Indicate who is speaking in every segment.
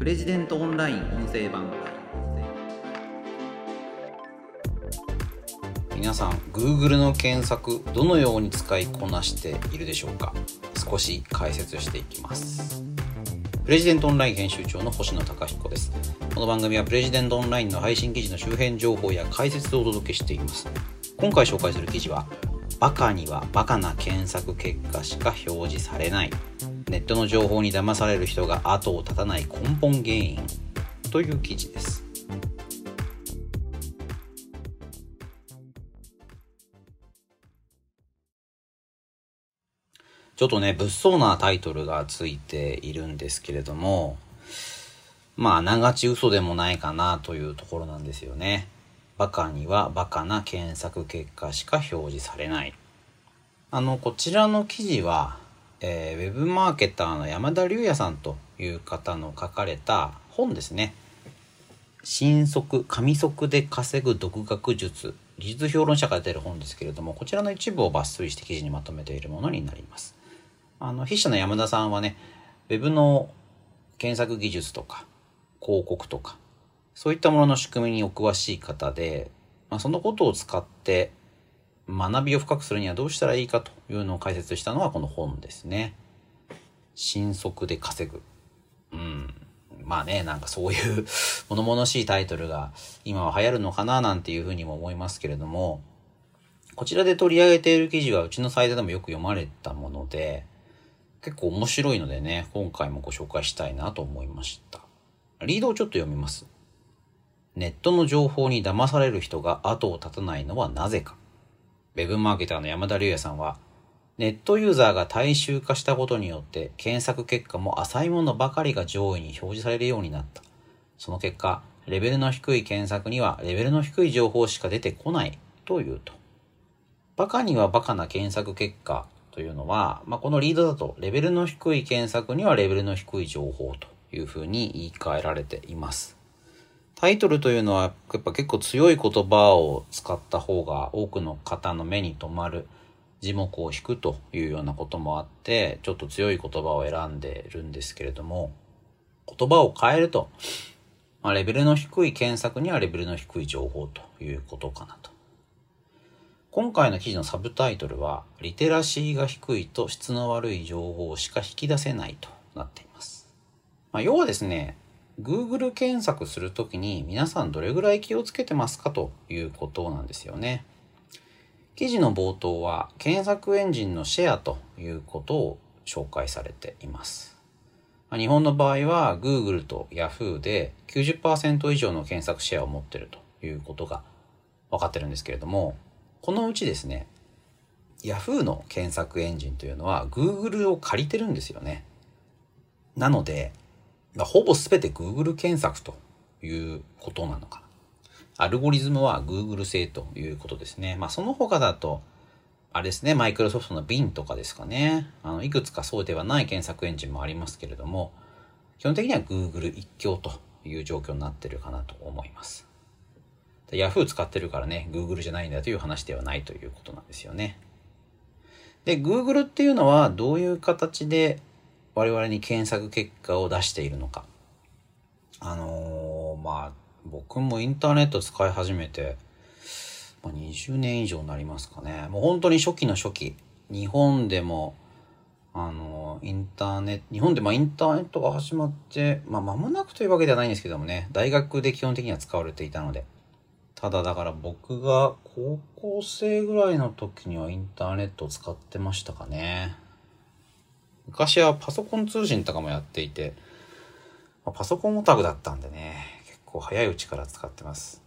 Speaker 1: プレジデントオンライン音声版
Speaker 2: 皆さん Google の検索どのように使いこなしているでしょうか？少し解説していきます。プレジデントオンライン編集長の星野貴彦です。この番組はプレジデントオンラインの配信記事の周辺情報や解説をお届けしています。今回紹介する記事はバカにはバカな検索結果しか表示されない。ネットの情報に騙される人が後を絶たない根本原因という記事ですちょっとね、物騒なタイトルがついているんですけれども、まあ、ながち嘘でもないかなというところなんですよね。バカにはバカな検索結果しか表示されない。あの、こちらの記事は、えー、ウェブマーケターの山田隆也さんという方の書かれた本ですね。新速、神速で稼ぐ独学術。技術評論者が出る本ですけれども、こちらの一部を抜粋して記事にまとめているものになります。あの、筆者の山田さんはね、ウェブの検索技術とか、広告とか、そういったものの仕組みにお詳しい方で、まあ、そのことを使って学びを深くするにはどうしたらいいかというのを解説したのはこの本ですね。新速で稼ぐ。うん。まあね、なんかそういう物々しいタイトルが今は流行るのかななんていうふうにも思いますけれども、こちらで取り上げている記事はうちのサイトでもよく読まれたもので、結構面白いのでね、今回もご紹介したいなと思いました。リードをちょっと読みます。ネットの情報に騙される人が後を絶たないのはなぜか。ウェブマーケターの山田隆也さんは、ネットユーザーが大衆化したことによって検索結果も浅いものばかりが上位に表示されるようになった。その結果、レベルの低い検索にはレベルの低い情報しか出てこないというと。バカにはバカな検索結果というのは、まあ、このリードだとレベルの低い検索にはレベルの低い情報というふうに言い換えられています。タイトルというのはやっぱ結構強い言葉を使った方が多くの方の目に留まる字幕を引くというようなこともあってちょっと強い言葉を選んでるんですけれども言葉を変えると、まあ、レベルの低い検索にはレベルの低い情報ということかなと。今回の記事のサブタイトルはリテラシーが低いと質の悪い情報しか引き出せないとなっています。まあ、要はですね Google 検索するときに皆さんどれぐらい気をつけてますかということなんですよね。記事の冒頭は検索エンジンのシェアということを紹介されています。日本の場合は Google と Yahoo で90%以上の検索シェアを持っているということが分かってるんですけれども、このうちですね、Yahoo の検索エンジンというのは Google を借りてるんですよね。なので、ほぼ全て Google 検索ということなのかな。アルゴリズムは Google 製ということですね。まあその他だと、あれですね、マイクロソフトの Bin とかですかね。あの、いくつかそうではない検索エンジンもありますけれども、基本的には Google 一強という状況になってるかなと思います。Yahoo 使ってるからね、Google じゃないんだという話ではないということなんですよね。で、Google っていうのはどういう形で我々に検索結果を出しているのか。あのー、まあ、僕もインターネット使い始めて、まあ、20年以上になりますかね。もう本当に初期の初期。日本でも、あのー、インターネット、日本でまあインターネットが始まって、まあ間もなくというわけではないんですけどもね、大学で基本的には使われていたので。ただだから僕が高校生ぐらいの時にはインターネットを使ってましたかね。昔はパソコン通信とかもやっていて、まパソコンオタクだったんでね、結構早いうちから使ってます。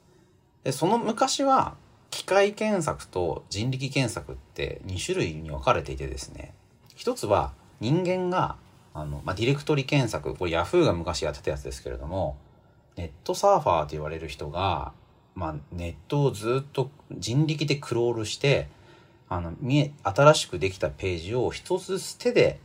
Speaker 2: で、その昔は、機械検索と人力検索って2種類に分かれていてですね、一つは人間が、あの、まあ、ディレクトリ検索、これ Yahoo が昔やってたやつですけれども、ネットサーファーと言われる人が、まあ、ネットをずっと人力でクロールして、あの、見え、新しくできたページを一つずつ手で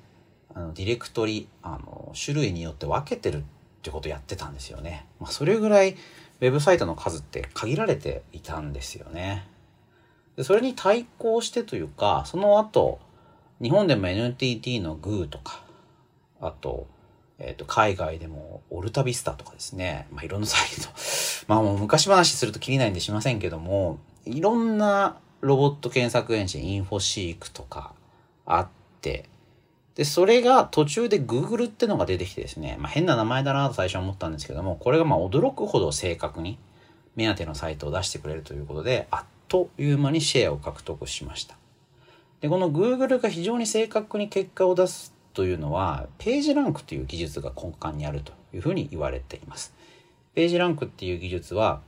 Speaker 2: あのディレクトリあの種類によって分けてるってことをやってたんですよね。まあ、それぐらいウェブサイトの数って限られていたんですよね。でそれに対抗してというか、その後、日本でも NTT の GOO とか、あと、えっ、と、海外でも、オルタビスタとかですね、まあ、いろんなサイト、まあ、もう昔話するときりないんでしませんけども、いろんなロボット検索エンジン、インフォシークとかあって、で、それが途中で Google ってのが出てきてですね、まあ、変な名前だなと最初思ったんですけども、これがまあ驚くほど正確に目当てのサイトを出してくれるということで、あっという間にシェアを獲得しました。で、この Google が非常に正確に結果を出すというのは、ページランクという技術が根幹にあるというふうに言われています。ページランクっていう技術は、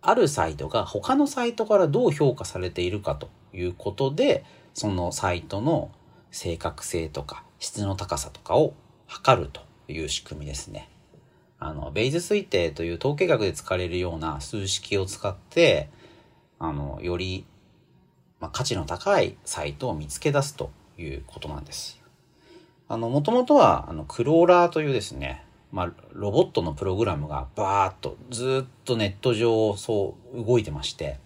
Speaker 2: あるサイトが他のサイトからどう評価されているかということで、そのサイトの正確性とか質の高さとかを測るという仕組みですね。あの、ベイズ推定という統計学で使われるような数式を使って、あの、より、まあ、価値の高いサイトを見つけ出すということなんです。あの、もともとは、あの、クローラーというですね、まあ、ロボットのプログラムがバーッとずっとネット上そう動いてまして、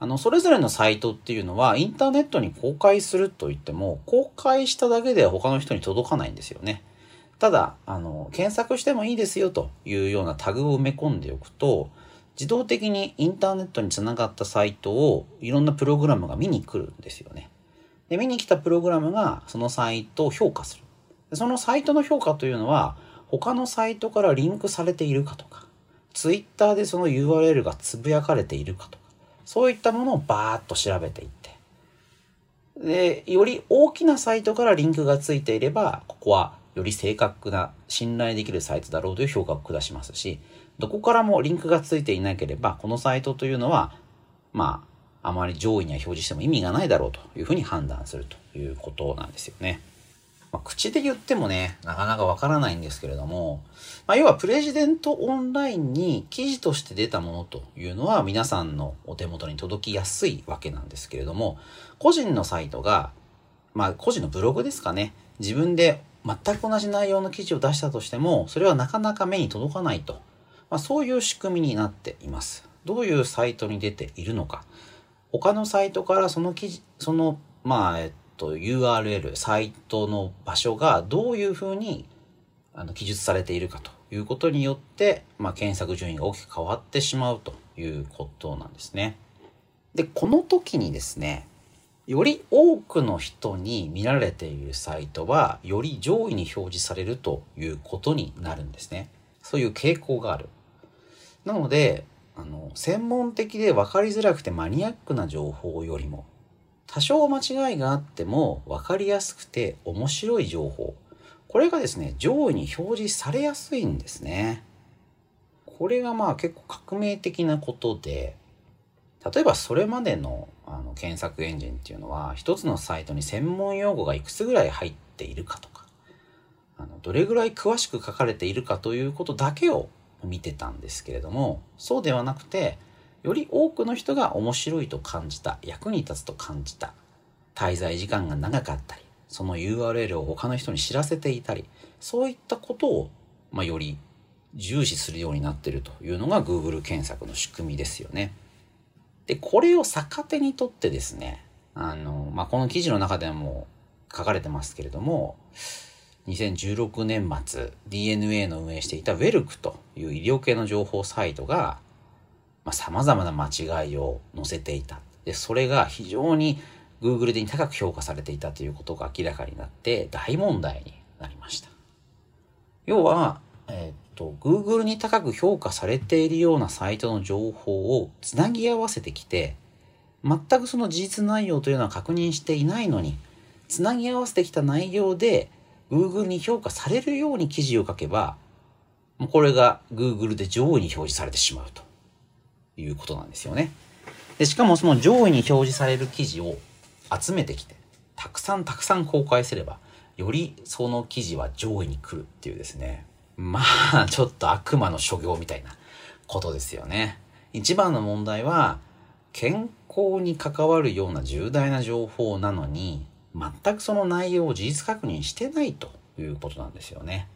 Speaker 2: あの、それぞれのサイトっていうのはインターネットに公開すると言っても、公開しただけでは他の人に届かないんですよね。ただ、あの、検索してもいいですよというようなタグを埋め込んでおくと、自動的にインターネットにつながったサイトをいろんなプログラムが見に来るんですよね。で、見に来たプログラムがそのサイトを評価する。そのサイトの評価というのは、他のサイトからリンクされているかとか、ツイッターでその URL がつぶやかれているかとか、そういったものをバーッと調べていって、で、より大きなサイトからリンクがついていれば、ここはより正確な信頼できるサイトだろうという評価を下しますし、どこからもリンクがついていなければ、このサイトというのは、まあ、あまり上位には表示しても意味がないだろうというふうに判断するということなんですよね。口で言ってもね、なかなかわからないんですけれども、まあ、要はプレジデントオンラインに記事として出たものというのは皆さんのお手元に届きやすいわけなんですけれども、個人のサイトが、まあ個人のブログですかね、自分で全く同じ内容の記事を出したとしても、それはなかなか目に届かないと。まあ、そういう仕組みになっています。どういうサイトに出ているのか。他のサイトからその記事、その、まあ、えっと、URL、サイトの場所がどういうふうにあの記述されているかということによって、まあ、検索順位が大きく変わってしまうということなんですね。で、この時にですね、より多くの人に見られているサイトは、より上位に表示されるということになるんですね。そういう傾向がある。なので、あの、専門的で分かりづらくてマニアックな情報よりも、多少間違いがあっても分かりやすくて面白い情報。これがですね、上位に表示されやすいんですね。これがまあ結構革命的なことで、例えばそれまでのあの検索エンジンっていうのは、一つのサイトに専門用語がいくつぐらい入っているかとか、あのどれぐらい詳しく書かれているかということだけを見てたんですけれども、そうではなくて、より多くの人が面白いと感じた、役に立つと感じた、滞在時間が長かったり、その URL を他の人に知らせていたり、そういったことを、まあ、より重視するようになってるというのが Google 検索の仕組みですよね。で、これを逆手にとってですね、あの、まあ、この記事の中でも書かれてますけれども、2016年末 DNA の運営していたウェルクという医療系の情報サイトがまあ、様々な間違いを載せていた。で、それが非常に Google で高く評価されていたということが明らかになって大問題になりました。要は、え、っと、Google に高く評価されているようなサイトの情報をつなぎ合わせてきて、全くその事実内容というのは確認していないのに、つなぎ合わせてきた内容で Google に評価されるように記事を書けば、これが Google で上位に表示されてしまうと。いうことなんですよね。で、しかもその上位に表示される記事を集めてきて、たくさんたくさん公開すれば、よりその記事は上位に来るっていうですね。まあ、ちょっと悪魔の所業みたいなことですよね。一番の問題は、健康に関わるような重大な情報なのに、全くその内容を事実確認してないということなんですよね。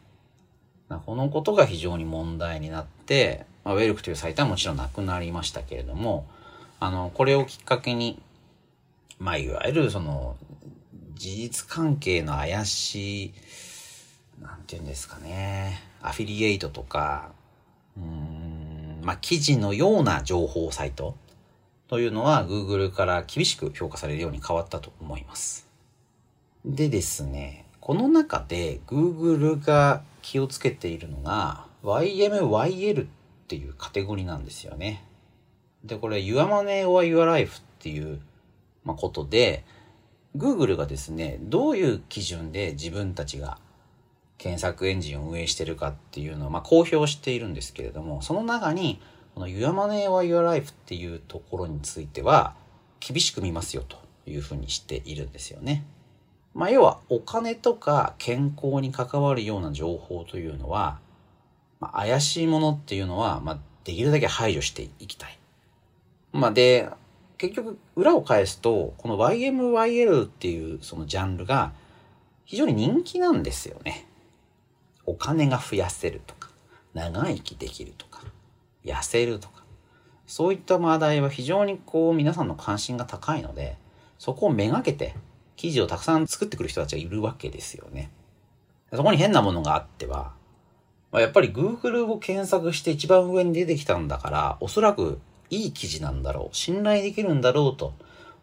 Speaker 2: このことが非常に問題になって、まあ、ウェルクというサイトはもちろんなくなりましたけれども、あの、これをきっかけに、まあ、いわゆるその、事実関係の怪しい、なんて言うんですかね、アフィリエイトとか、うーん、まあ、記事のような情報サイトというのは Google から厳しく評価されるように変わったと思います。でですね、この中で Google が気をつけているのが YMYL っていうカテゴリーなんですよね。で、これ Your Money or Your Life っていう、ま、ことで、Google がですね、どういう基準で自分たちが検索エンジンを運営してるかっていうのを、ま、公表しているんですけれども、その中に、この Your Money or Your Life っていうところについては、厳しく見ますよというふうにしているんですよね。まあ、要はお金とか健康に関わるような情報というのは、まあ、怪しいものっていうのは、まあ、できるだけ排除していきたい。まあ、で、結局、裏を返すと、この YMYL っていうそのジャンルが非常に人気なんですよね。お金が増やせるとか、長生きできるとか、痩せるとか、そういった話題は非常にこう皆さんの関心が高いので、そこをめがけて記事をたくさん作ってくる人たちがいるわけですよね。そこに変なものがあっては、まあ、やっぱり Google を検索して一番上に出てきたんだから、おそらくいい記事なんだろう、信頼できるんだろうと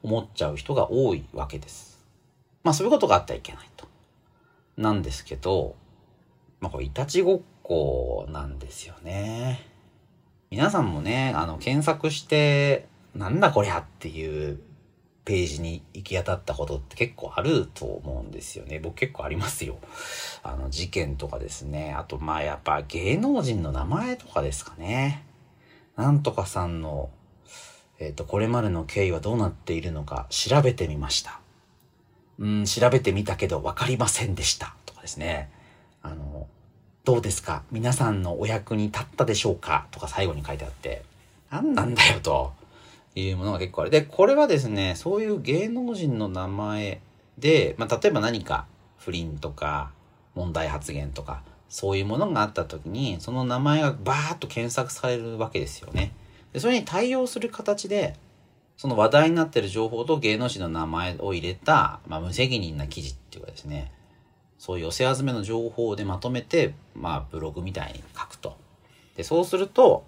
Speaker 2: 思っちゃう人が多いわけです。まあそういうことがあってはいけないと。なんですけど、まあこれいたちごっこなんですよね。皆さんもね、あの検索して、なんだこりゃっていうページに行き当たったことって結構あると思うんですよね。僕結構ありますよ。あの事件とかですね。あとまあやっぱ芸能人の名前とかですかね。なんとかさんの、えっ、ー、と、これまでの経緯はどうなっているのか調べてみました。うん、調べてみたけど分かりませんでした。とかですね。あの、どうですか？皆さんのお役に立ったでしょうか？とか最後に書いてあって、何なんだよというものが結構ある。で、これはですね、そういう芸能人の名前で、まあ、例えば何か不倫とか問題発言とかそういうものがあった時に、その名前がバーッと検索されるわけですよね。でそれに対応する形で、その話題になってる情報と芸能人の名前を入れた、まあ、無責任な記事っていうかですね、そういう寄せ集めの情報でまとめて、まあ、ブログみたいに書くと。で、そうすると、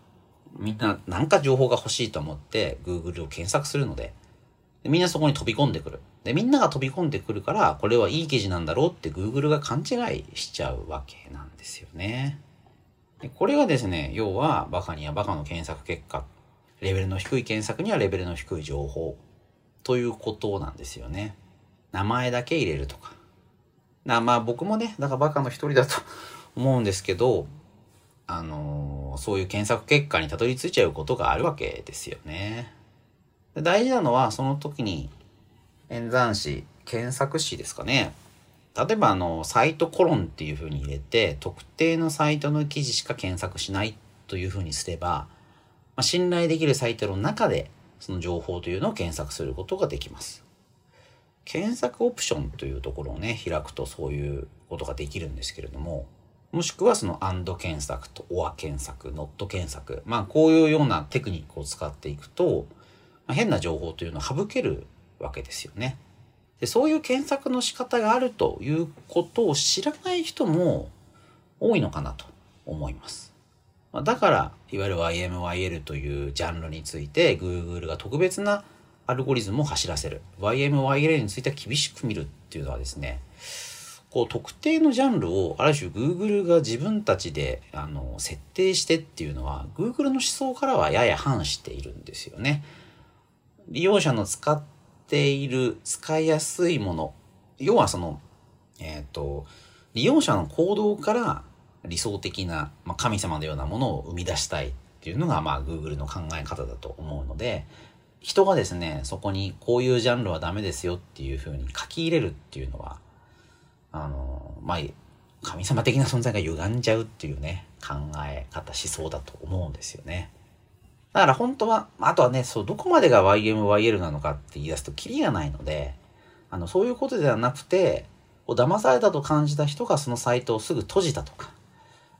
Speaker 2: みんな何か情報が欲しいと思って Google を検索するので、でみんなそこに飛び込んでくる。で、みんなが飛び込んでくるから、これはいい記事なんだろうって Google が勘違いしちゃうわけなんですよね。でこれがですね、要はバカにはバカの検索結果、レベルの低い検索にはレベルの低い情報ということなんですよね。名前だけ入れるとか。なまあ僕もね、だからバカの一人だと思うんですけど、あのー、そういう検索結果にたどり着いちゃうことがあるわけですよね。大事なのはその時に演算子、検索詞ですかね。例えばあの、サイトコロンっていうふうに入れて、特定のサイトの記事しか検索しないというふうにすれば、まあ、信頼できるサイトの中でその情報というのを検索することができます。検索オプションというところをね、開くとそういうことができるんですけれども、もしくはその and 検索と or 検索、not 検索。まあこういうようなテクニックを使っていくと、まあ、変な情報というのを省けるわけですよね。でそういう検索の仕方があるということを知らない人も多いのかなと思います。だから、いわゆる YMYL というジャンルについて Google が特別なアルゴリズムを走らせる。YMYL については厳しく見るっていうのはですね、こう特定のジャンルをある種 Google が自分たちであの設定してっていうのは Google の思想からはやや反しているんですよね。利用者の使っている使いやすいもの、要はその、えっ、ー、と、利用者の行動から理想的な、まあ、神様のようなものを生み出したいっていうのが、まあ、Google の考え方だと思うので、人がですね、そこにこういうジャンルはダメですよっていうふうに書き入れるっていうのは、あの、まあ、神様的な存在が歪んじゃうっていうね、考え方、思想だと思うんですよね。だから本当は、あとはね、そう、どこまでが YMYL なのかって言い出すとキリがないので、あの、そういうことではなくて、騙されたと感じた人がそのサイトをすぐ閉じたとか、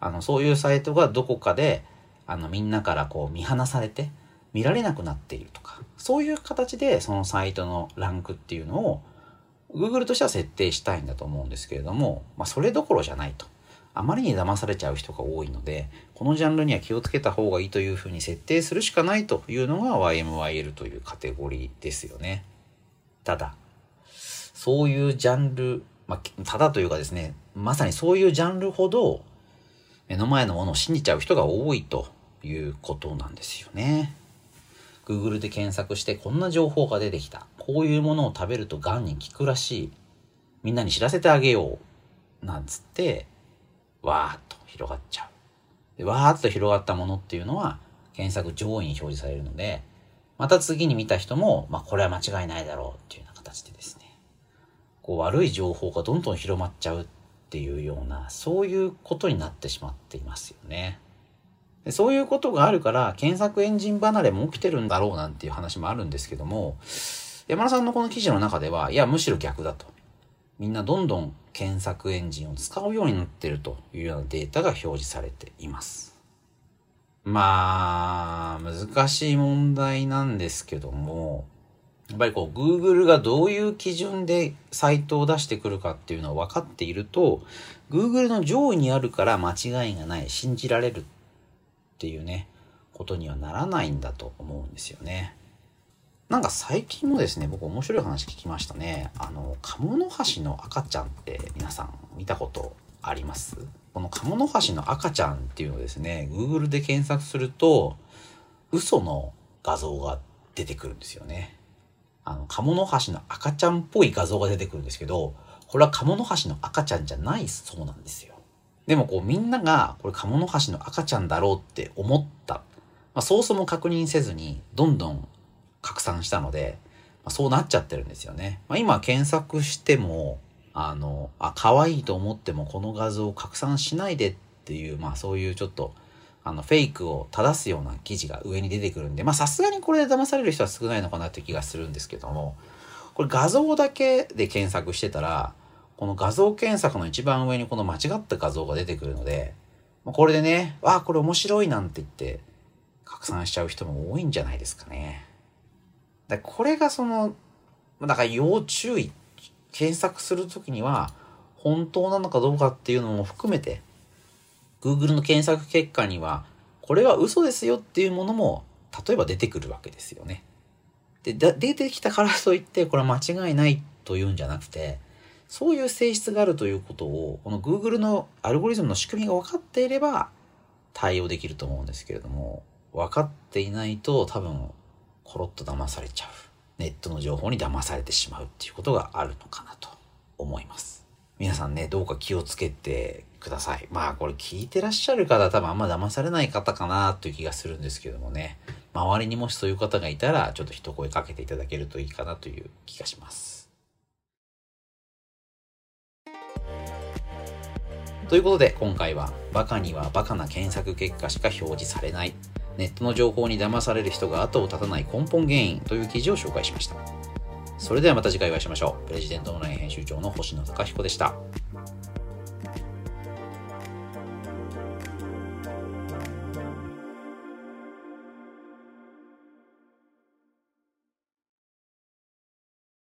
Speaker 2: あの、そういうサイトがどこかで、あの、みんなからこう見放されて、見られなくなっているとか、そういう形でそのサイトのランクっていうのを、Google としては設定したいんだと思うんですけれども、まあ、それどころじゃないと。あまりに騙されちゃう人が多いのでこのジャンルには気をつけた方がいいというふうに設定するしかないというのが YMYL というカテゴリーですよねただそういうジャンル、まあ、ただというかですねまさにそういうジャンルほど目の前のものを信じちゃう人が多いということなんですよね。Google で検索してこんな情報が出てきた。こういうものを食べると癌に効くらしい。みんなに知らせてあげよう。なんつって、わーっと広がっちゃう。でわーっと広がったものっていうのは検索上位に表示されるので、また次に見た人も、まあこれは間違いないだろうっていうような形でですね、こう悪い情報がどんどん広まっちゃうっていうような、そういうことになってしまっていますよね。でそういうことがあるから検索エンジン離れも起きてるんだろうなんていう話もあるんですけども山田さんのこの記事の中ではいやむしろ逆だと。みんなどんどん検索エンジンを使うようになってるというようなデータが表示されています。まあ難しい問題なんですけどもやっぱりこう Google がどういう基準でサイトを出してくるかっていうのは分かっていると Google の上位にあるから間違いがない信じられるっていうね、ことにはならないんだと思うんですよね。なんか最近もですね、僕面白い話聞きましたね。あの、カモノハシの赤ちゃんって皆さん見たことあります？このカモノハシの赤ちゃんっていうのをですね、Google で検索すると、嘘の画像が出てくるんですよね。あの、カモノハシの赤ちゃんっぽい画像が出てくるんですけど、これはカモノハシの赤ちゃんじゃないそうなんですよ。でもこうみんながこれカモノハシの赤ちゃんだろうって思った。まあ、ソースも確認せずにどんどん拡散したので、まあ、そうなっちゃってるんですよね。まあ、今検索しても、あの、あ、可愛いと思ってもこの画像を拡散しないでっていう、まあそういうちょっと、あの、フェイクを正すような記事が上に出てくるんで、まあさすがにこれで騙される人は少ないのかなって気がするんですけども、これ画像だけで検索してたら、この画像検索の一番上にこの間違った画像が出てくるので、これでね、わあ、これ面白いなんて言って拡散しちゃう人も多いんじゃないですかね。だこれがその、だから要注意。検索するときには、本当なのかどうかっていうのも含めて、Google の検索結果には、これは嘘ですよっていうものも、例えば出てくるわけですよね。で、出てきたからといって、これは間違いないというんじゃなくて、そういう性質があるということを、この Google のアルゴリズムの仕組みが分かっていれば対応できると思うんですけれども、分かっていないと多分、コロッと騙されちゃう。ネットの情報に騙されてしまうっていうことがあるのかなと思います。皆さんね、どうか気をつけてください。まあこれ聞いてらっしゃる方多分あんま騙されない方かなという気がするんですけどもね。周りにもしそういう方がいたら、ちょっと一声かけていただけるといいかなという気がします。ということで今回はバカにはバカな検索結果しか表示されない。ネットの情報に騙される人が後を絶たない根本原因という記事を紹介しました。それではまた次回お会いしましょう。プレジデントオンライン編集長の星野貴彦でした。